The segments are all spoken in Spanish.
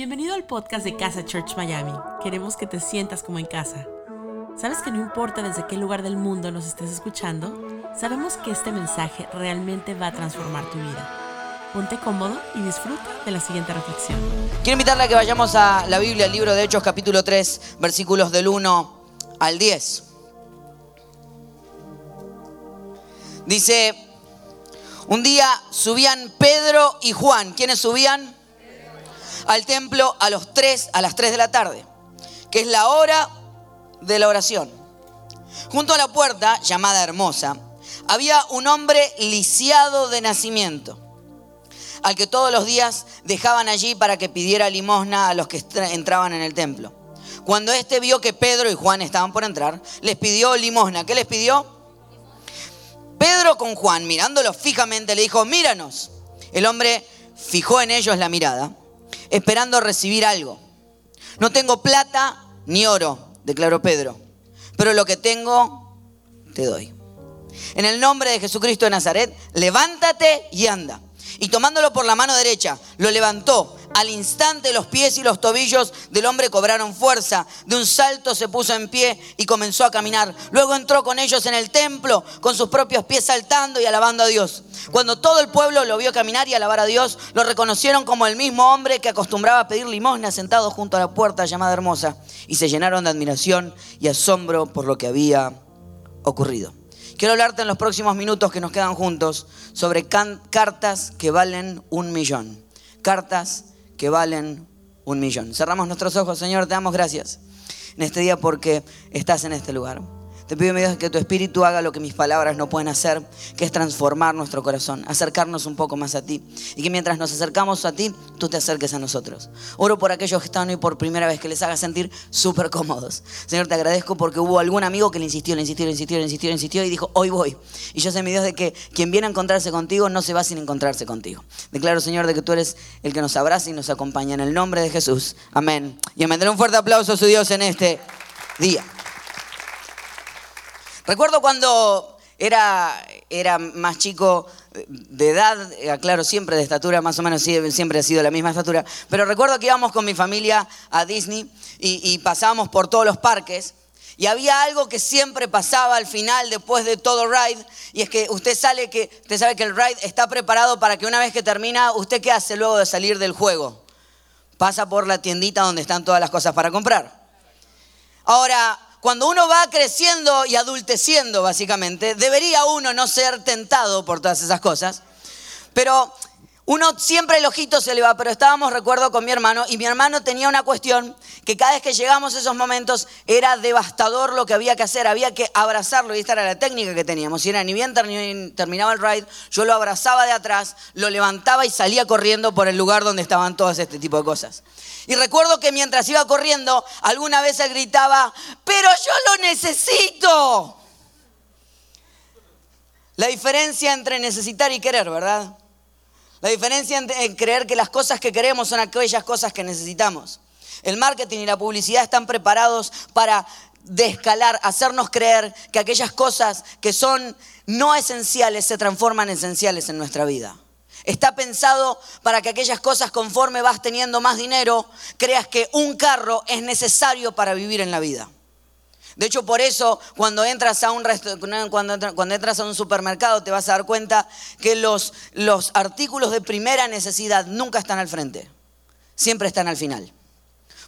Bienvenido al podcast de Casa Church Miami. Queremos que te sientas como en casa. ¿Sabes que no importa desde qué lugar del mundo nos estés escuchando? Sabemos que este mensaje realmente va a transformar tu vida. Ponte cómodo y disfruta de la siguiente reflexión. Quiero invitarle a que vayamos a la Biblia, el libro de Hechos capítulo 3, versículos del 1 al 10. Dice, un día subían Pedro y Juan. ¿Quiénes subían? Al templo a, los 3, a las 3 de la tarde, que es la hora de la oración. Junto a la puerta, llamada Hermosa, había un hombre lisiado de nacimiento, al que todos los días dejaban allí para que pidiera limosna a los que entraban en el templo. Cuando éste vio que Pedro y Juan estaban por entrar, les pidió limosna. ¿Qué les pidió? Pedro con Juan, mirándolo fijamente, le dijo, míranos. El hombre fijó en ellos la mirada esperando recibir algo. No tengo plata ni oro, declaró Pedro, pero lo que tengo te doy. En el nombre de Jesucristo de Nazaret, levántate y anda. Y tomándolo por la mano derecha, lo levantó al instante los pies y los tobillos del hombre cobraron fuerza. De un salto se puso en pie y comenzó a caminar. Luego entró con ellos en el templo, con sus propios pies saltando y alabando a Dios. Cuando todo el pueblo lo vio caminar y alabar a Dios, lo reconocieron como el mismo hombre que acostumbraba a pedir limosna sentado junto a la puerta llamada Hermosa. Y se llenaron de admiración y asombro por lo que había ocurrido. Quiero hablarte en los próximos minutos que nos quedan juntos sobre cartas que valen un millón. Cartas que valen un millón. Cerramos nuestros ojos, Señor, te damos gracias en este día porque estás en este lugar. Te pido, mi Dios, que tu espíritu haga lo que mis palabras no pueden hacer, que es transformar nuestro corazón, acercarnos un poco más a ti. Y que mientras nos acercamos a ti, tú te acerques a nosotros. Oro por aquellos que están hoy por primera vez, que les haga sentir súper cómodos. Señor, te agradezco porque hubo algún amigo que le insistió, le insistió, le insistió, le insistió, le insistió y dijo, hoy voy. Y yo sé, mi Dios, de que quien viene a encontrarse contigo no se va sin encontrarse contigo. Declaro, Señor, de que tú eres el que nos abraza y nos acompaña. En el nombre de Jesús. Amén. Y amén. un fuerte aplauso a su Dios en este día. Recuerdo cuando era, era más chico de edad, eh, claro, siempre de estatura, más o menos siempre ha sido la misma estatura, pero recuerdo que íbamos con mi familia a Disney y, pasábamos por todos los parques. Y había algo que siempre pasaba al final, después de todo ride, y es que usted sale que, usted sabe que el ride está preparado para que una vez que termina, ¿usted qué hace luego de salir del juego? Pasa por la tiendita donde están todas las cosas para comprar. Ahora, cuando uno va creciendo y adulteciendo, básicamente, debería uno no ser tentado por todas esas cosas. Pero uno siempre el ojito se le va, pero estábamos, recuerdo, con mi hermano, y mi hermano tenía una cuestión que cada vez que llegamos a esos momentos era devastador lo que había que hacer, había que abrazarlo, y esta era la técnica que teníamos. Si era ni bien terminaba el ride, yo lo abrazaba de atrás, lo levantaba y salía corriendo por el lugar donde estaban todas este tipo de cosas. Y recuerdo que mientras iba corriendo, alguna vez él gritaba, pero yo lo necesito. La diferencia entre necesitar y querer, ¿verdad? La diferencia en creer que las cosas que queremos son aquellas cosas que necesitamos. El marketing y la publicidad están preparados para descalar, hacernos creer que aquellas cosas que son no esenciales se transforman en esenciales en nuestra vida. Está pensado para que aquellas cosas conforme vas teniendo más dinero, creas que un carro es necesario para vivir en la vida. De hecho, por eso cuando entras a un, cuando, cuando entras a un supermercado te vas a dar cuenta que los, los artículos de primera necesidad nunca están al frente, siempre están al final.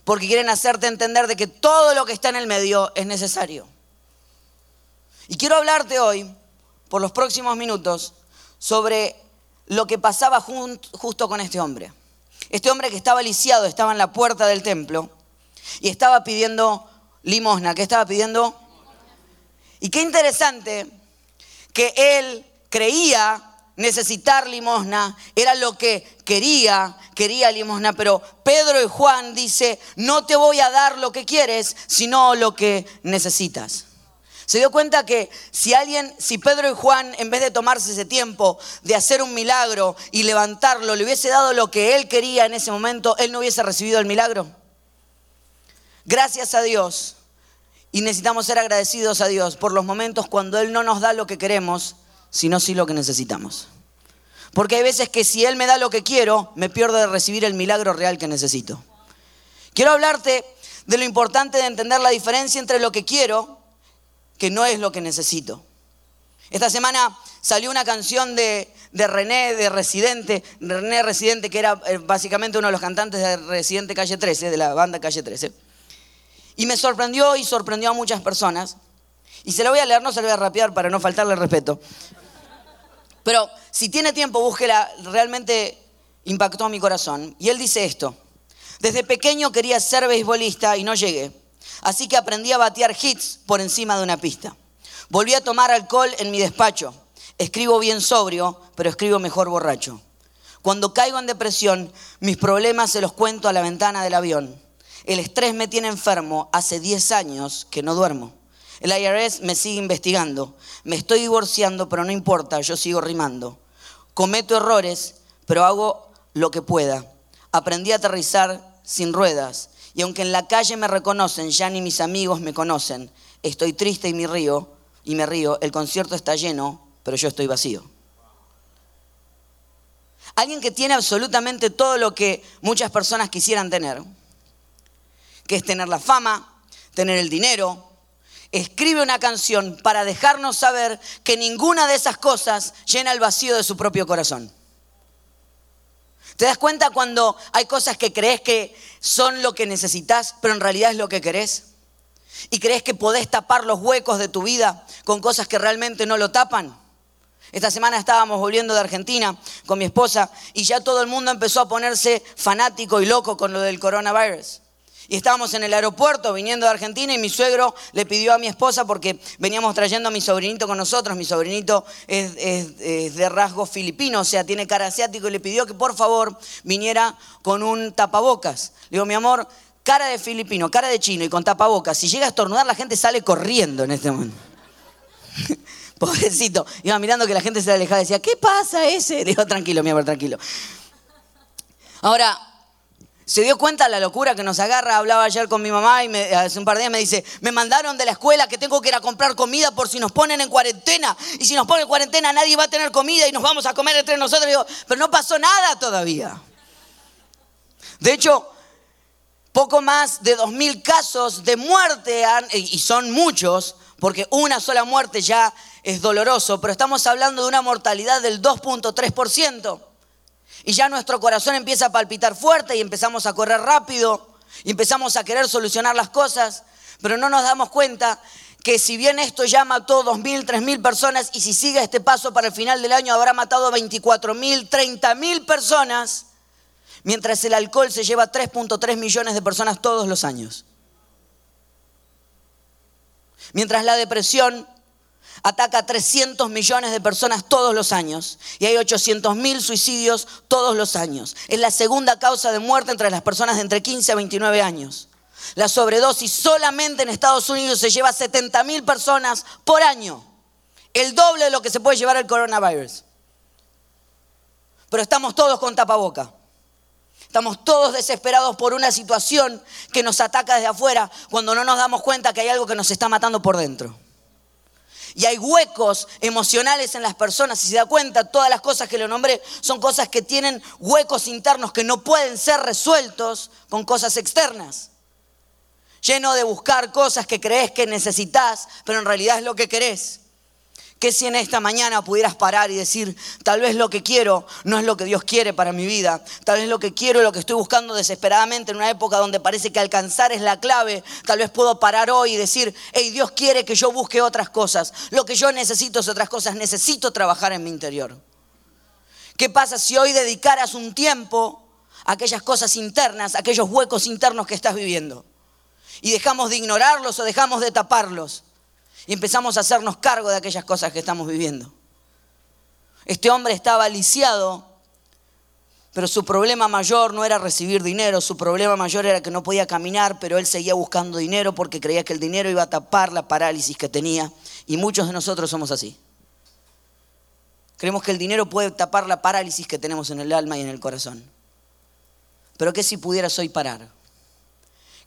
Porque quieren hacerte entender de que todo lo que está en el medio es necesario. Y quiero hablarte hoy, por los próximos minutos, sobre lo que pasaba justo con este hombre. Este hombre que estaba lisiado, estaba en la puerta del templo y estaba pidiendo limosna. ¿Qué estaba pidiendo? Y qué interesante que él creía necesitar limosna, era lo que quería, quería limosna, pero Pedro y Juan dice, no te voy a dar lo que quieres, sino lo que necesitas. Se dio cuenta que si alguien, si Pedro y Juan, en vez de tomarse ese tiempo de hacer un milagro y levantarlo, le hubiese dado lo que él quería en ese momento, él no hubiese recibido el milagro. Gracias a Dios. Y necesitamos ser agradecidos a Dios por los momentos cuando Él no nos da lo que queremos, sino sí lo que necesitamos. Porque hay veces que si Él me da lo que quiero, me pierdo de recibir el milagro real que necesito. Quiero hablarte de lo importante de entender la diferencia entre lo que quiero, que no es lo que necesito. Esta semana salió una canción de, René de Residente, René Residente, que era eh, básicamente uno de los cantantes de Residente Calle 13, de la banda Calle 13. Y me sorprendió y sorprendió a muchas personas. Y se la voy a leer, no se la voy a rapear para no faltarle respeto. Pero si tiene tiempo, búsquela, realmente impactó mi corazón. Y él dice esto. Desde pequeño quería ser beisbolista y no llegué. Así que aprendí a batear hits por encima de una pista. Volví a tomar alcohol en mi despacho. Escribo bien sobrio, pero escribo mejor borracho. Cuando caigo en depresión, mis problemas se los cuento a la ventana del avión. El estrés me tiene enfermo, hace 10 años que no duermo. El IRS me sigue investigando. Me estoy divorciando, pero no importa, yo sigo rimando. Cometo errores, pero hago lo que pueda. Aprendí a aterrizar sin ruedas. Y aunque en la calle me reconocen, ya ni mis amigos me conocen. Estoy triste y me río, y me río. El concierto está lleno, pero yo estoy vacío. Alguien que tiene absolutamente todo lo que muchas personas quisieran tener, que es tener la fama, tener el dinero, escribe una canción para dejarnos saber que ninguna de esas cosas llena el vacío de su propio corazón. ¿Te das cuenta cuando hay cosas que crees que son lo que necesitas, pero en realidad es lo que querés? ¿Y crees que podés tapar los huecos de tu vida con cosas que realmente no lo tapan? Esta semana estábamos volviendo de Argentina con mi esposa y ya todo el mundo empezó a ponerse fanático y loco con lo del coronavirus. Y estábamos en el aeropuerto viniendo de Argentina y mi suegro le pidió a mi esposa, porque veníamos trayendo a mi sobrinito con nosotros, mi sobrinito es, de rasgo filipino, o sea, tiene cara asiático, y le pidió que por favor viniera con un tapabocas. Le digo, mi amor, cara de filipino, cara de chino y con tapabocas, si llega a estornudar la gente sale corriendo en este momento. Pobrecito, iba mirando que la gente se le alejaba y decía, ¿qué pasa ese? Le digo, tranquilo, mi amor, tranquilo. Ahora, se dio cuenta la locura que nos agarra. Hablaba ayer con mi mamá y hace un par de días me dice, me mandaron de la escuela que tengo que ir a comprar comida por si nos ponen en cuarentena. Y si nos ponen en cuarentena nadie va a tener comida y nos vamos a comer entre nosotros. pero no pasó nada todavía. De hecho, poco más de 2.000 casos de muerte, y son muchos, porque una sola muerte ya es doloroso, pero estamos hablando de una mortalidad del 2.3%. Y ya nuestro corazón empieza a palpitar fuerte y empezamos a correr rápido y empezamos a querer solucionar las cosas, pero no nos damos cuenta que si bien esto ya mató 2.000, 3.000 personas y si sigue este paso para el final del año habrá matado 24.000, 30.000 personas, mientras el alcohol se lleva 3.3 millones de personas todos los años. Mientras la depresión ataca a 300 millones de personas todos los años y hay 800 mil suicidios todos los años. Es la segunda causa de muerte entre las personas de entre 15 a 29 años. La sobredosis solamente en Estados Unidos se lleva a 70 mil personas por año, el doble de lo que se puede llevar el coronavirus. Pero estamos todos con tapaboca. Estamos todos desesperados por una situación que nos ataca desde afuera cuando no nos damos cuenta que hay algo que nos está matando por dentro. Y hay huecos emocionales en las personas. Si se da cuenta, todas las cosas que le nombré son cosas que tienen huecos internos que no pueden ser resueltos con cosas externas. Lleno de buscar cosas que crees que necesitas, pero en realidad es lo que querés que si en esta mañana pudieras parar y decir, tal vez lo que quiero no es lo que Dios quiere para mi vida, tal vez lo que quiero es lo que estoy buscando desesperadamente en una época donde parece que alcanzar es la clave, tal vez puedo parar hoy y decir, hey, Dios quiere que yo busque otras cosas, lo que yo necesito es otras cosas, necesito trabajar en mi interior. ¿Qué pasa si hoy dedicaras un tiempo a aquellas cosas internas, a aquellos huecos internos que estás viviendo? Y dejamos de ignorarlos o dejamos de taparlos y empezamos a hacernos cargo de aquellas cosas que estamos viviendo. Este hombre estaba lisiado, pero su problema mayor no era recibir dinero, su problema mayor era que no podía caminar, pero él seguía buscando dinero porque creía que el dinero iba a tapar la parálisis que tenía. Y muchos de nosotros somos así. Creemos que el dinero puede tapar la parálisis que tenemos en el alma y en el corazón. Pero ¿qué si pudieras hoy parar?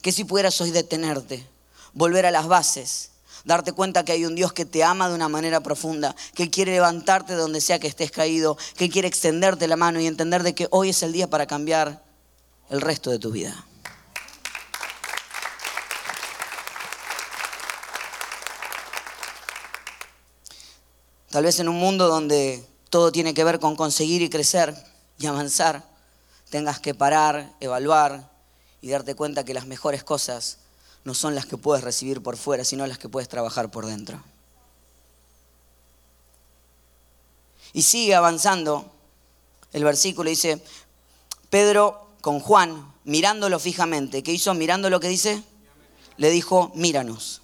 ¿Qué si pudieras hoy detenerte? Volver a las bases darte cuenta que hay un Dios que te ama de una manera profunda, que quiere levantarte de donde sea que estés caído, que quiere extenderte la mano y entender de que hoy es el día para cambiar el resto de tu vida. Tal vez en un mundo donde todo tiene que ver con conseguir y crecer y avanzar, tengas que parar, evaluar y darte cuenta que las mejores cosas no son las que puedes recibir por fuera, sino las que puedes trabajar por dentro. Y sigue avanzando el versículo, dice, Pedro con Juan, mirándolo fijamente, ¿qué hizo? Mirando lo que dice, le dijo, míranos.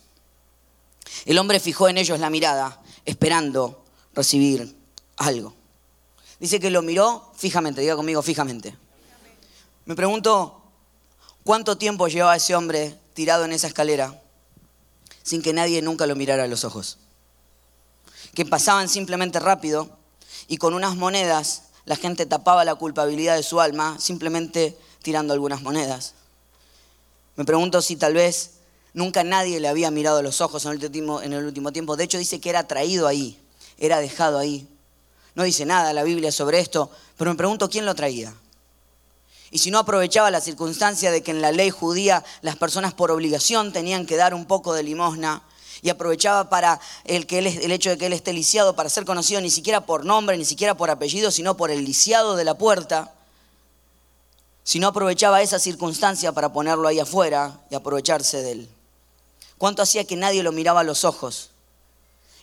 El hombre fijó en ellos la mirada, esperando recibir algo. Dice que lo miró fijamente, diga conmigo fijamente. Me pregunto, ¿cuánto tiempo llevaba ese hombre tirado en esa escalera sin que nadie nunca lo mirara a los ojos? Que pasaban simplemente rápido y con unas monedas la gente tapaba la culpabilidad de su alma simplemente tirando algunas monedas. Me pregunto si tal vez nunca nadie le había mirado a los ojos en el último, en el último tiempo. De hecho dice que era traído ahí, era dejado ahí. No dice nada la Biblia sobre esto, pero me pregunto quién lo traía. Y si no aprovechaba la circunstancia de que en la ley judía las personas por obligación tenían que dar un poco de limosna, y aprovechaba para el, que el hecho de que él esté lisiado para ser conocido ni siquiera por nombre, ni siquiera por apellido, sino por el lisiado de la puerta, si no aprovechaba esa circunstancia para ponerlo ahí afuera y aprovecharse de él. ¿Cuánto hacía que nadie lo miraba a los ojos?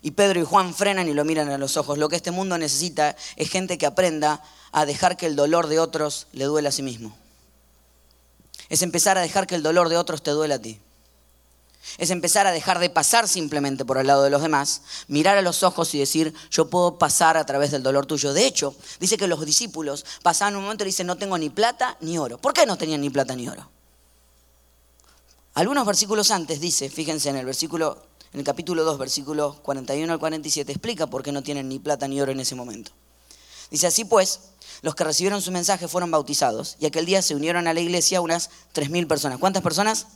Y Pedro y Juan frenan y lo miran a los ojos. Lo que este mundo necesita es gente que aprenda a dejar que el dolor de otros le duele a sí mismo. Es empezar a dejar que el dolor de otros te duele a ti. Es empezar a dejar de pasar simplemente por el lado de los demás, mirar a los ojos y decir, yo puedo pasar a través del dolor tuyo. De hecho, dice que los discípulos pasaban un momento y dicen, no tengo ni plata ni oro. ¿Por qué no tenían ni plata ni oro? Algunos versículos antes dice, fíjense en el versículo, en el capítulo 2, versículos 41 al 47, explica por qué no tienen ni plata ni oro en ese momento. Dice así pues, los que recibieron su mensaje fueron bautizados y aquel día se unieron a la iglesia unas 3.000 personas. ¿Cuántas personas?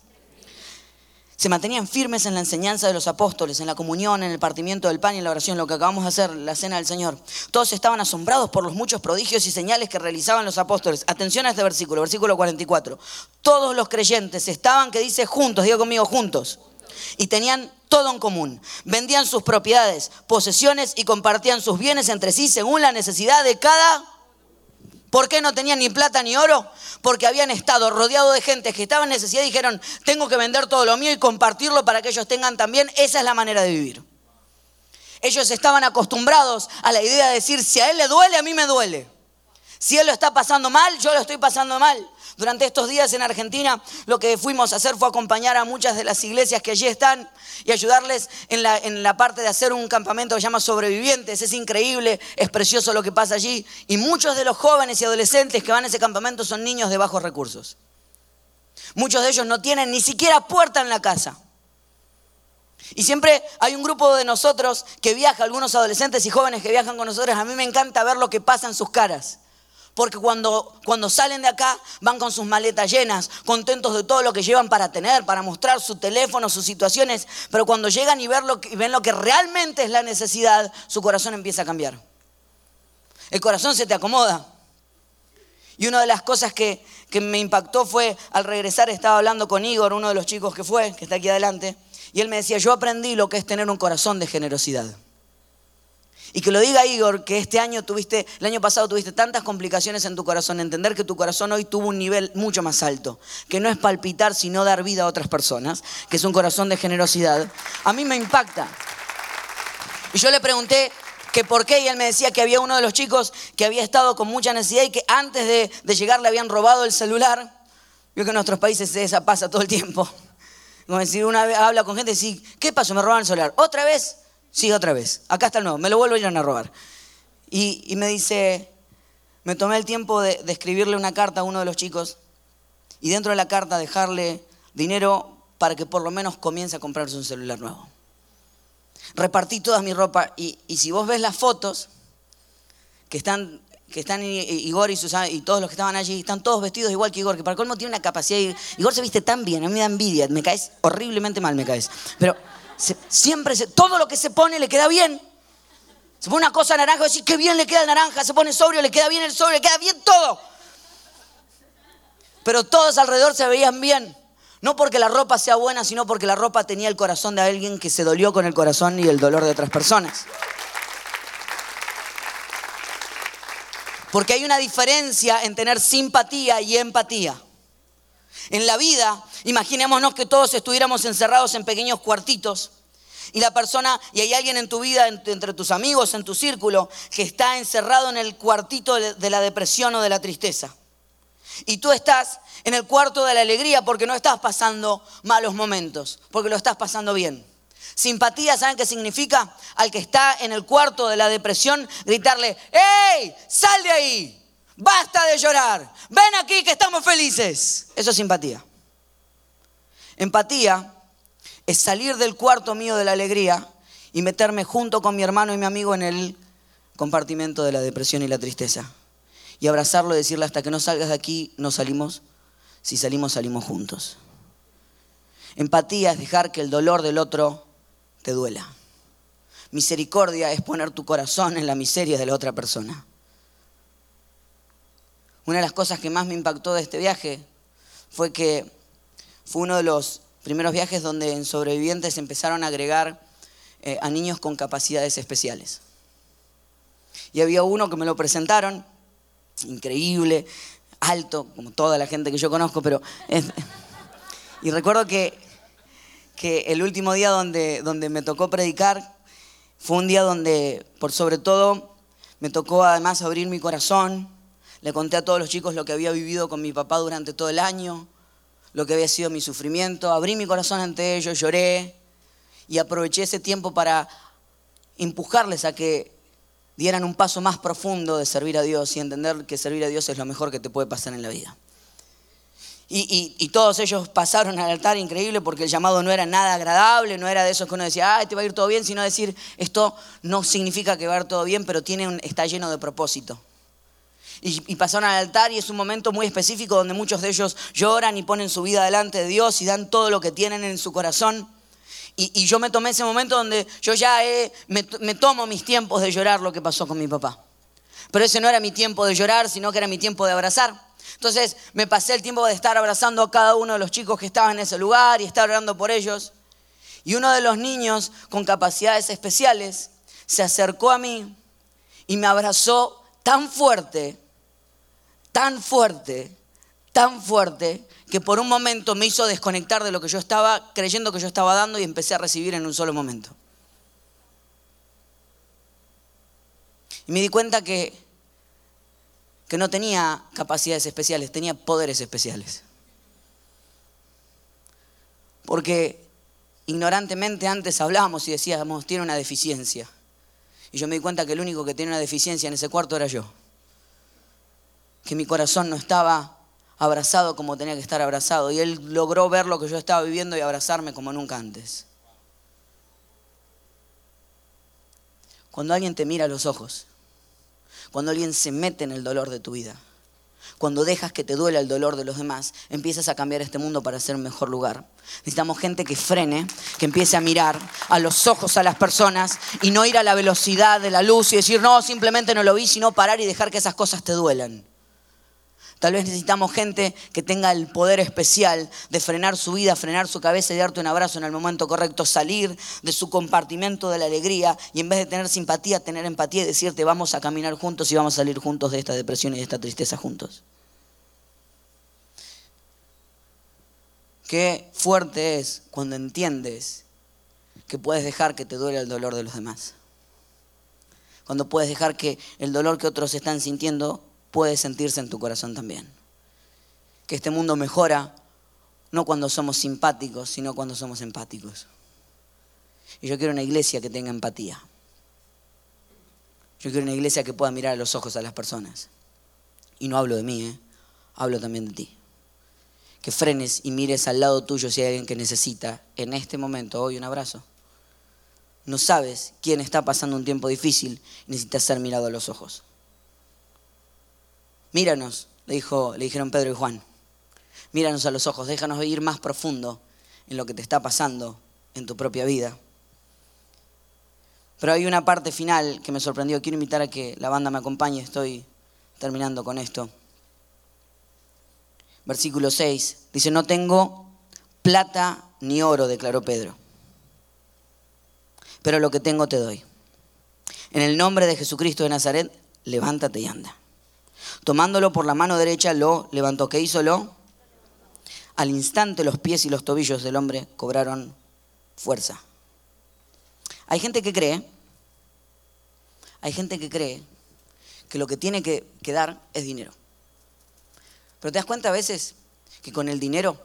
se mantenían firmes en la enseñanza de los apóstoles, en la comunión, en el partimiento del pan y en la oración, lo que acabamos de hacer, la cena del Señor. Todos estaban asombrados por los muchos prodigios y señales que realizaban los apóstoles. Atención a este versículo, versículo 44. Todos los creyentes estaban, que dice, juntos, digo conmigo, juntos. Y tenían todo en común. Vendían sus propiedades, posesiones y compartían sus bienes entre sí según la necesidad de cada ¿Por qué no tenían ni plata ni oro? Porque habían estado rodeados de gente que estaba en necesidad y dijeron, tengo que vender todo lo mío y compartirlo para que ellos tengan también. Esa es la manera de vivir. Ellos estaban acostumbrados a la idea de decir, si a él le duele, a mí me duele. Si él lo está pasando mal, yo lo estoy pasando mal. Durante estos días en Argentina lo que fuimos a hacer fue acompañar a muchas de las iglesias que allí están y ayudarles en la, parte de hacer un campamento que se llama Sobrevivientes. Es increíble, es precioso lo que pasa allí. Y muchos de los jóvenes y adolescentes que van a ese campamento son niños de bajos recursos. Muchos de ellos no tienen ni siquiera puerta en la casa. Y siempre hay un grupo de nosotros que viaja, algunos adolescentes y jóvenes que viajan con nosotros. A mí me encanta ver lo que pasa en sus caras. Porque cuando, cuando salen de acá van con sus maletas llenas, contentos de todo lo que llevan para tener, para mostrar su teléfono, sus situaciones. Pero cuando llegan y, ver lo que, ven lo que realmente es la necesidad, su corazón empieza a cambiar. El corazón se te acomoda. Y una de las cosas que, que me impactó fue, al regresar estaba hablando con Igor, uno de los chicos que fue, que está aquí adelante, y él me decía, yo aprendí lo que es tener un corazón de generosidad. Y que lo diga Igor, que este año tuviste, el año pasado tuviste tantas complicaciones en tu corazón, entender que tu corazón hoy tuvo un nivel mucho más alto, que no es palpitar, sino dar vida a otras personas, que es un corazón de generosidad, a mí me impacta. Y yo le pregunté que por qué, y él me decía que había uno de los chicos que había estado con mucha necesidad y que antes de, de llegar le habían robado el celular. Vio que en nuestros países esa pasa todo el tiempo. Como decir, una vez habla con gente y dice, ¿qué pasó? Me robaron el celular. ¿Otra vez? Sí, otra vez. Acá está el nuevo. Me lo vuelvo a ir a robar. Y, me dice, me tomé el tiempo de, escribirle una carta a uno de los chicos y dentro de la carta dejarle dinero para que por lo menos comience a comprarse un celular nuevo. Repartí toda mi ropa y, si vos ves las fotos que están, que están Igor y, Susana, y todos los que estaban allí, están todos vestidos igual que Igor, que para colmo tiene una capacidad. Igor se viste tan bien, a mí me da envidia, me caes horriblemente mal, me caes. Pero Siempre, se, todo lo que se pone le queda bien. Se pone una cosa naranja, decís, qué bien le queda naranja, se pone sobrio, le queda bien el sobrio, le queda bien todo. Pero todos alrededor se veían bien. No porque la ropa sea buena, sino porque la ropa tenía el corazón de alguien que se dolió con el corazón y el dolor de otras personas. Porque hay una diferencia en tener simpatía y empatía. En la vida, imaginémonos que todos estuviéramos encerrados en pequeños cuartitos y la persona, y hay alguien en tu vida, entre tus amigos, en tu círculo, que está encerrado en el cuartito de la depresión o de la tristeza. Y tú estás en el cuarto de la alegría porque no estás pasando malos momentos, porque lo estás pasando bien. Simpatía, ¿saben qué significa? Al que está en el cuarto de la depresión, gritarle, ¡Ey! ¡Sal de ahí! ¡Basta de llorar! ¡Ven aquí que estamos felices! Eso es simpatía. Empatía es salir del cuarto mío de la alegría y meterme junto con mi hermano y mi amigo en el compartimento de la depresión y la tristeza. Y abrazarlo y decirle, hasta que no salgas de aquí, no salimos. Si salimos, salimos juntos. Empatía es dejar que el dolor del otro te duela. Misericordia es poner tu corazón en la miseria de la otra persona. Una de las cosas que más me impactó de este viaje fue que fue uno de los primeros viajes donde en sobrevivientes empezaron a agregar eh, a niños con capacidades especiales. Y había uno que me lo presentaron, increíble, alto, como toda la gente que yo conozco, pero... y recuerdo que que el último día donde, donde me tocó predicar fue un día donde, por sobre todo, me tocó además abrir mi corazón. Le conté a todos los chicos lo que había vivido con mi papá durante todo el año, lo que había sido mi sufrimiento. Abrí mi corazón ante ellos, lloré y aproveché ese tiempo para empujarles a que dieran un paso más profundo de servir a Dios y entender que servir a Dios es lo mejor que te puede pasar en la vida. Y, todos ellos pasaron al altar increíble porque el llamado no era nada agradable, no era de esos que uno decía, ay, te va a ir todo bien, sino decir, esto no significa que va a ir todo bien, pero tiene está lleno de propósito. Y, pasaron al altar y es un momento muy específico donde muchos de ellos lloran y ponen su vida delante de Dios y dan todo lo que tienen en su corazón. Y, yo me tomé ese momento donde yo ya me, me tomo mis tiempos de llorar lo que pasó con mi papá. Pero ese no era mi tiempo de llorar, sino que era mi tiempo de abrazar. Entonces me pasé el tiempo de estar abrazando a cada uno de los chicos que estaban en ese lugar y estar orando por ellos. Y uno de los niños con capacidades especiales se acercó a mí y me abrazó tan fuerte, tan fuerte, tan fuerte, que por un momento me hizo desconectar de lo que yo estaba creyendo que yo estaba dando y empecé a recibir en un solo momento. Y me di cuenta que que no tenía capacidades especiales, tenía poderes especiales. Porque ignorantemente antes hablábamos y decíamos, tiene una deficiencia. Y yo me di cuenta que el único que tenía una deficiencia en ese cuarto era yo. Que mi corazón no estaba abrazado como tenía que estar abrazado. Y él logró ver lo que yo estaba viviendo y abrazarme como nunca antes. Cuando alguien te mira a los ojos cuando alguien se mete en el dolor de tu vida. Cuando dejas que te duela el dolor de los demás, empiezas a cambiar este mundo para ser un mejor lugar. Necesitamos gente que frene, que empiece a mirar a los ojos a las personas y no ir a la velocidad de la luz y decir, no, simplemente no lo vi, sino parar y dejar que esas cosas te duelan. Tal vez necesitamos gente que tenga el poder especial de frenar su vida, frenar su cabeza y darte un abrazo en el momento correcto, salir de su compartimento de la alegría y en vez de tener simpatía, tener empatía y decirte vamos a caminar juntos y vamos a salir juntos de esta depresión y de esta tristeza juntos. Qué fuerte es cuando entiendes que puedes dejar que te duele el dolor de los demás. Cuando puedes dejar que el dolor que otros están sintiendo puede sentirse en tu corazón también. Que este mundo mejora no cuando somos simpáticos, sino cuando somos empáticos. Y yo quiero una iglesia que tenga empatía. Yo quiero una iglesia que pueda mirar a los ojos a las personas. Y no hablo de mí, ¿eh? hablo también de ti. Que frenes y mires al lado tuyo si hay alguien que necesita en este momento hoy un abrazo. No sabes quién está pasando un tiempo difícil y necesita ser mirado a los ojos. Míranos, le, dijo, le dijeron Pedro y Juan. Míranos a los ojos, déjanos ir más profundo en lo que te está pasando en tu propia vida. Pero hay una parte final que me sorprendió. Quiero invitar a que la banda me acompañe. Estoy terminando con esto. Versículo 6. Dice, no tengo plata ni oro, declaró Pedro. Pero lo que tengo te doy. En el nombre de Jesucristo de Nazaret, levántate y anda. Tomándolo por la mano derecha, lo levantó. ¿Qué hizo lo? Al instante los pies y los tobillos del hombre cobraron fuerza. Hay gente que cree, hay gente que cree que lo que tiene que, que dar es dinero. Pero te das cuenta a veces que con el dinero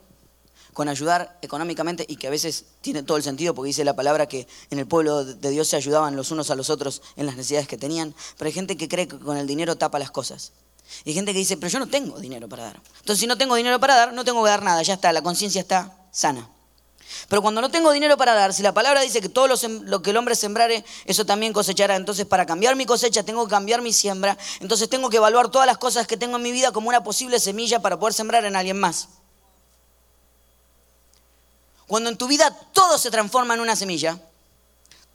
con ayudar económicamente y que a veces tiene todo el sentido porque dice la palabra que en el pueblo de Dios se ayudaban los unos a los otros en las necesidades que tenían, pero hay gente que cree que con el dinero tapa las cosas. Y hay gente que dice, pero yo no tengo dinero para dar. Entonces si no tengo dinero para dar, no tengo que dar nada, ya está, la conciencia está sana. Pero cuando no tengo dinero para dar, si la palabra dice que todo lo, que el hombre sembrare, eso también cosechará. Entonces, para cambiar mi cosecha, tengo que cambiar mi siembra. Entonces, tengo que evaluar todas las cosas que tengo en mi vida como una posible semilla para poder sembrar en alguien más. Cuando en tu vida todo se transforma en una semilla,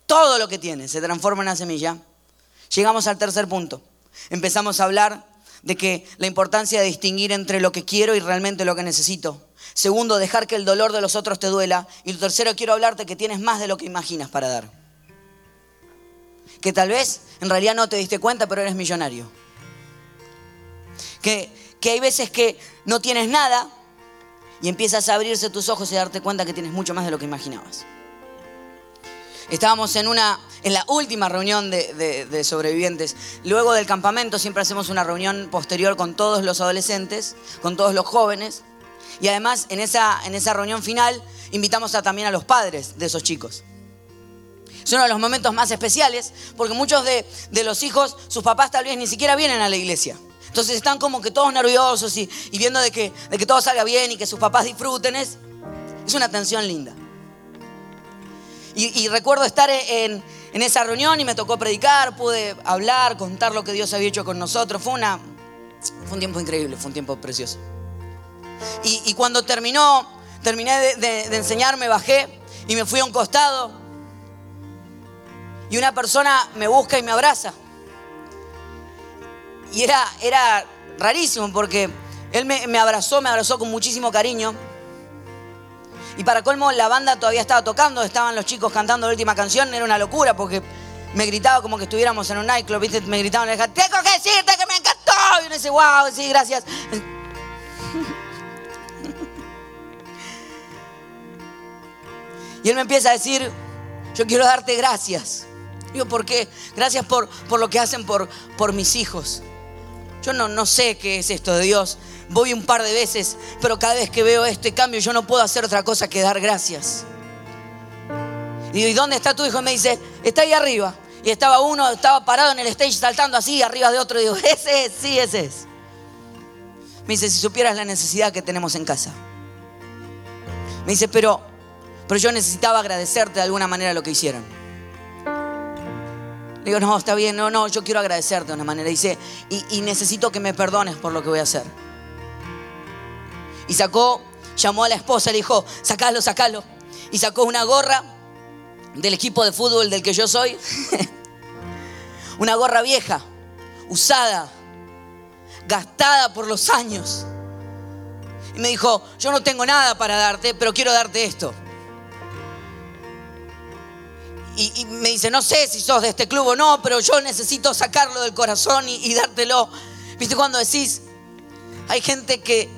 todo lo que tienes se transforma en una semilla, llegamos al tercer punto. Empezamos a hablar de que la importancia de distinguir entre lo que quiero y realmente lo que necesito. Segundo, dejar que el dolor de los otros te duela. Y tercero, quiero hablarte que tienes más de lo que imaginas para dar. Que tal vez en realidad no te diste cuenta, pero eres millonario. Que, que hay veces que no tienes nada, y empiezas a abrirse tus ojos y darte cuenta que tienes mucho más de lo que imaginabas. Estábamos en, una, en la última reunión de, sobrevivientes. Luego del campamento siempre hacemos una reunión posterior con todos los adolescentes, con todos los jóvenes. Y además en esa, en esa reunión final invitamos a, también a los padres de esos chicos. Es uno de los momentos más especiales porque muchos de, de los hijos, sus papás tal vez ni siquiera vienen a la iglesia. Entonces están como que todos nerviosos y, viendo de que, de que, todo salga bien y que sus papás disfruten. Es, es una tensión linda. Y, recuerdo estar en, esa reunión y me tocó predicar, pude hablar, contar lo que Dios había hecho con nosotros. Fue, una, fue un tiempo increíble, fue un tiempo precioso. Y, cuando terminó, terminé de, enseñar, me bajé y me fui a un costado. Y una persona me busca y me abraza. Y era, era rarísimo porque él me, abrazó, me abrazó con muchísimo cariño. Y para colmo, la banda todavía estaba tocando, estaban los chicos cantando la última canción, era una locura porque me gritaba como que estuviéramos en un nightclub, ¿viste? Me gritaban, le tengo que decirte que me encantó. Y uno dice, wow, sí, gracias. Y él me empieza a decir, yo quiero darte gracias. Digo, ¿por qué? Gracias por, por lo que hacen por, por mis hijos. Yo no, no sé qué es esto de Dios. Voy un par de veces, pero cada vez que veo este cambio yo no puedo hacer otra cosa que dar gracias. Y digo, ¿y dónde está tu hijo? Y me dice, está ahí arriba. Y estaba uno, estaba parado en el stage saltando así, arriba de otro. Y digo, ese es, sí, ese es. Me dice, si supieras la necesidad que tenemos en casa. Me dice, pero, pero yo necesitaba agradecerte de alguna manera lo que hicieron. Le digo, no, está bien, no, no, yo quiero agradecerte de una manera. Dice, y, y necesito que me perdones por lo que voy a hacer. Y sacó, llamó a la esposa, le dijo, sacalo, sacalo. Y sacó una gorra del equipo de fútbol del que yo soy. una gorra vieja, usada, gastada por los años. Y me dijo, yo no tengo nada para darte, pero quiero darte esto y, me dice, no sé si sos de este club o no, pero yo necesito sacarlo del corazón y, dártelo. ¿Viste cuando decís, hay gente que,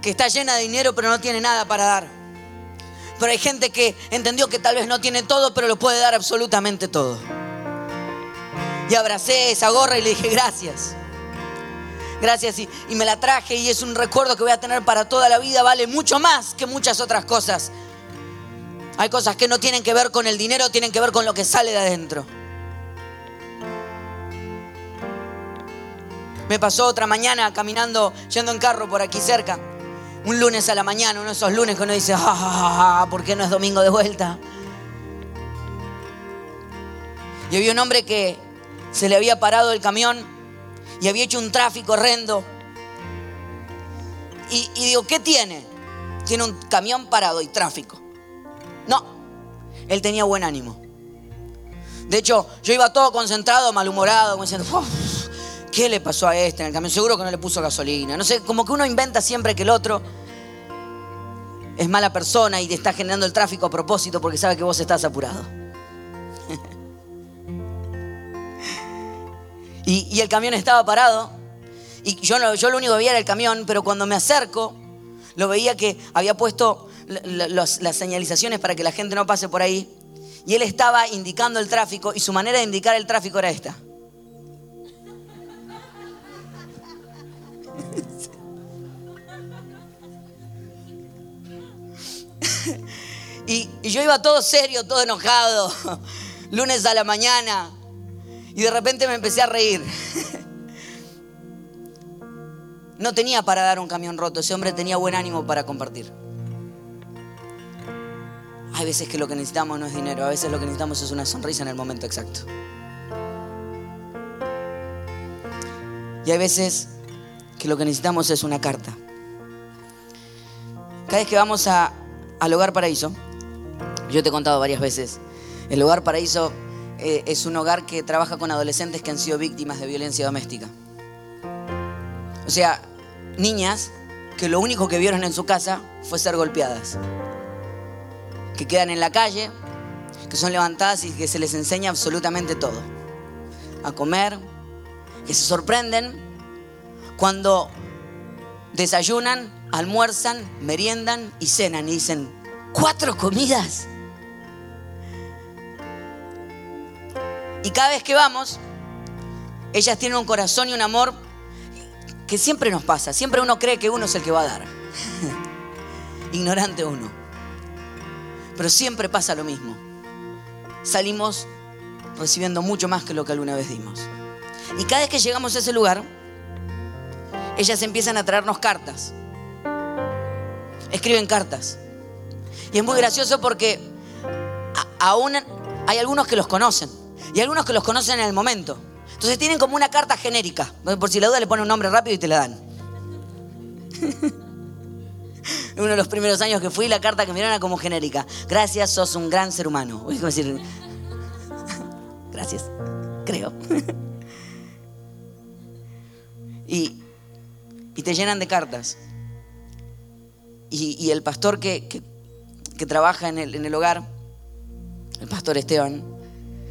que está llena de dinero pero no tiene nada para dar? Pero hay gente que entendió que tal vez no tiene todo, pero lo puede dar absolutamente todo. Y abracé esa gorra y le dije, gracias. Gracias y, y me la traje y es un recuerdo que voy a tener para toda la vida. Vale mucho más que muchas otras cosas. Hay cosas que no tienen que ver con el dinero, tienen que ver con lo que sale de adentro. Me pasó otra mañana caminando, yendo en carro por aquí cerca. Un lunes a la mañana, uno de esos lunes que uno dice, ah, ¿por qué no es domingo de vuelta? Y había un hombre que se le había parado el camión y había hecho un tráfico horrendo. Y, y digo, ¿qué tiene? Tiene un camión parado y tráfico. Él tenía buen ánimo. De hecho, yo iba todo concentrado, malhumorado, como diciendo, ¿qué le pasó a este en el camión? Seguro que no le puso gasolina. No sé, como que uno inventa siempre que el otro es mala persona y te está generando el tráfico a propósito porque sabe que vos estás apurado. y, y el camión estaba parado Y yo, yo lo único que veía era el camión, pero cuando me acerco, lo veía que había puesto las señalizaciones para que la gente no pase por ahí. Y él estaba indicando el tráfico y su manera de indicar el tráfico era esta. y, y yo iba todo serio, todo enojado, lunes a la mañana, y de repente me empecé a reír. No tenía para dar un camión roto, ese hombre tenía buen ánimo para compartir. Hay veces que lo que necesitamos no es dinero, a veces lo que necesitamos es una sonrisa en el momento exacto. Y hay veces que lo que necesitamos es una carta. Cada vez que vamos a, al hogar paraíso, yo te he contado varias veces, el hogar paraíso eh, es un hogar que trabaja con adolescentes que han sido víctimas de violencia doméstica. O sea, niñas que lo único que vieron en su casa fue ser golpeadas. Que quedan en la calle, que son levantadas y que se les enseña absolutamente todo. A comer, que se sorprenden cuando desayunan, almuerzan, meriendan y cenan y dicen, ¿cuatro comidas? Y cada vez que vamos, ellas tienen un corazón y un amor que siempre nos pasa. Siempre uno cree que uno es el que va a dar. Ignorante uno. Pero siempre pasa lo mismo. Salimos recibiendo mucho más que lo que alguna vez dimos. Y cada vez que llegamos a ese lugar, ellas empiezan a traernos cartas. Escriben cartas. Y es muy gracioso porque aún hay algunos que los conocen. Y algunos que los conocen en el momento. Entonces tienen como una carta genérica. Por si la duda le ponen un nombre rápido y te la dan. Uno de los primeros años que fui, la carta que me dieron era como genérica. Gracias, sos un gran ser humano. Voy a decir, gracias, creo. y, y, te llenan de cartas. Y, el pastor que, que, trabaja en el, en el hogar, el pastor Esteban,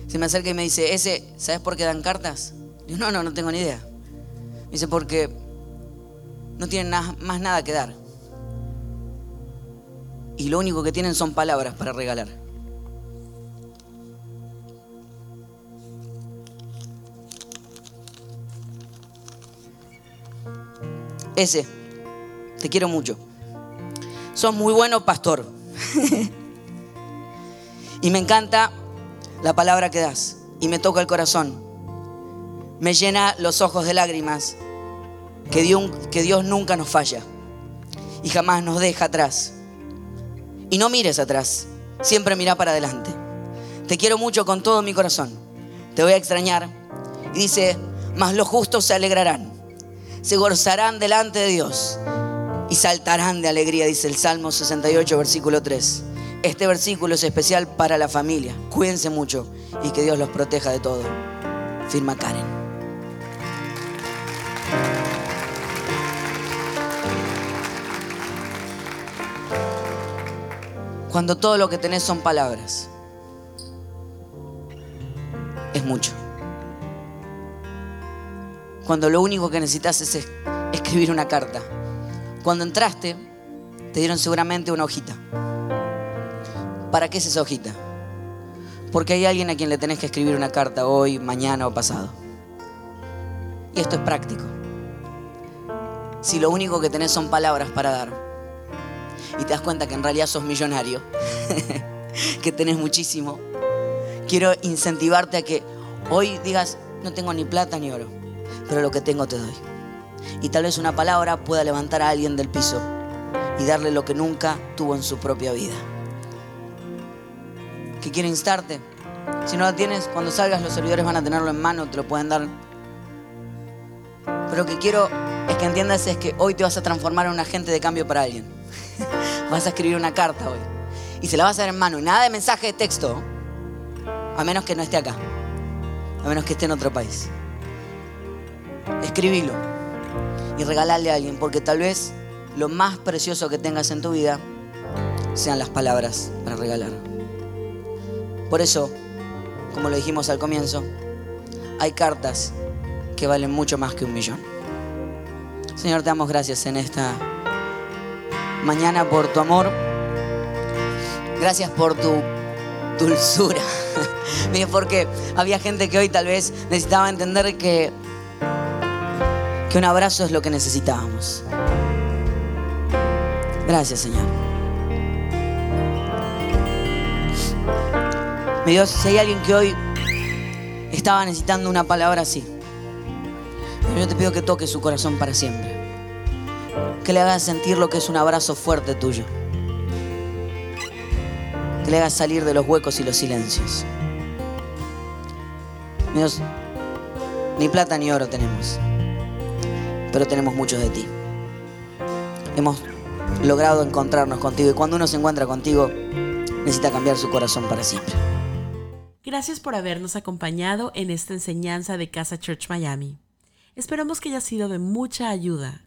se me acerca y me dice, ese, ¿sabes por qué dan cartas? Yo, no, no, no tengo ni idea. Me dice, porque no tienen más nada que dar. Y lo único que tienen son palabras para regalar. Ese, te quiero mucho. Sos muy bueno pastor. y me encanta la palabra que das y me toca el corazón. Me llena los ojos de lágrimas. Que Dios, que Dios nunca nos falla y jamás nos deja atrás. Y no mires atrás, siempre mira para adelante. Te quiero mucho con todo mi corazón. Te voy a extrañar. Y dice, mas los justos se alegrarán, se gozarán delante de Dios y saltarán de alegría, dice el Salmo 68, versículo 3. Este versículo es especial para la familia. Cuídense mucho y que Dios los proteja de todo. Firma Karen. Cuando todo lo que tenés son palabras, es mucho. Cuando lo único que necesitas es escribir una carta. Cuando entraste, te dieron seguramente una hojita. ¿Para qué es esa hojita? Porque hay alguien a quien le tenés que escribir una carta hoy, mañana o pasado. Y esto es práctico. Si lo único que tenés son palabras para dar y te das cuenta que en realidad sos millonario, que tenés muchísimo, quiero incentivarte a que hoy digas, no tengo ni plata ni oro, pero lo que tengo te doy. Y tal vez una palabra pueda levantar a alguien del piso y darle lo que nunca tuvo en su propia vida que quiere instarte. Si no la tienes, cuando salgas los servidores van a tenerlo en mano, te lo pueden dar. Pero lo que quiero es que entiendas es que hoy te vas a transformar en un agente de cambio para alguien. vas a escribir una carta hoy. Y se la vas a dar en mano. Y nada de mensaje de texto. A menos que no esté acá. A menos que esté en otro país. Escribilo. Y regalarle a alguien. Porque tal vez lo más precioso que tengas en tu vida sean las palabras para regalar. Por eso, como lo dijimos al comienzo, hay cartas que valen mucho más que un millón. Señor, te damos gracias en esta mañana por tu amor. Gracias por tu dulzura. Porque había gente que hoy tal vez necesitaba entender que, que un abrazo es lo que necesitábamos. Gracias, Señor. Mi Dios, si hay alguien que hoy estaba necesitando una palabra así, yo te pido que toque su corazón para siempre. Que le hagas sentir lo que es un abrazo fuerte tuyo. Que le hagas salir de los huecos y los silencios. Dios, ni plata ni oro tenemos, pero tenemos muchos de ti. Hemos logrado encontrarnos contigo y cuando uno se encuentra contigo, necesita cambiar su corazón para siempre. Gracias por habernos acompañado en esta enseñanza de Casa Church Miami. Esperamos que haya sido de mucha ayuda.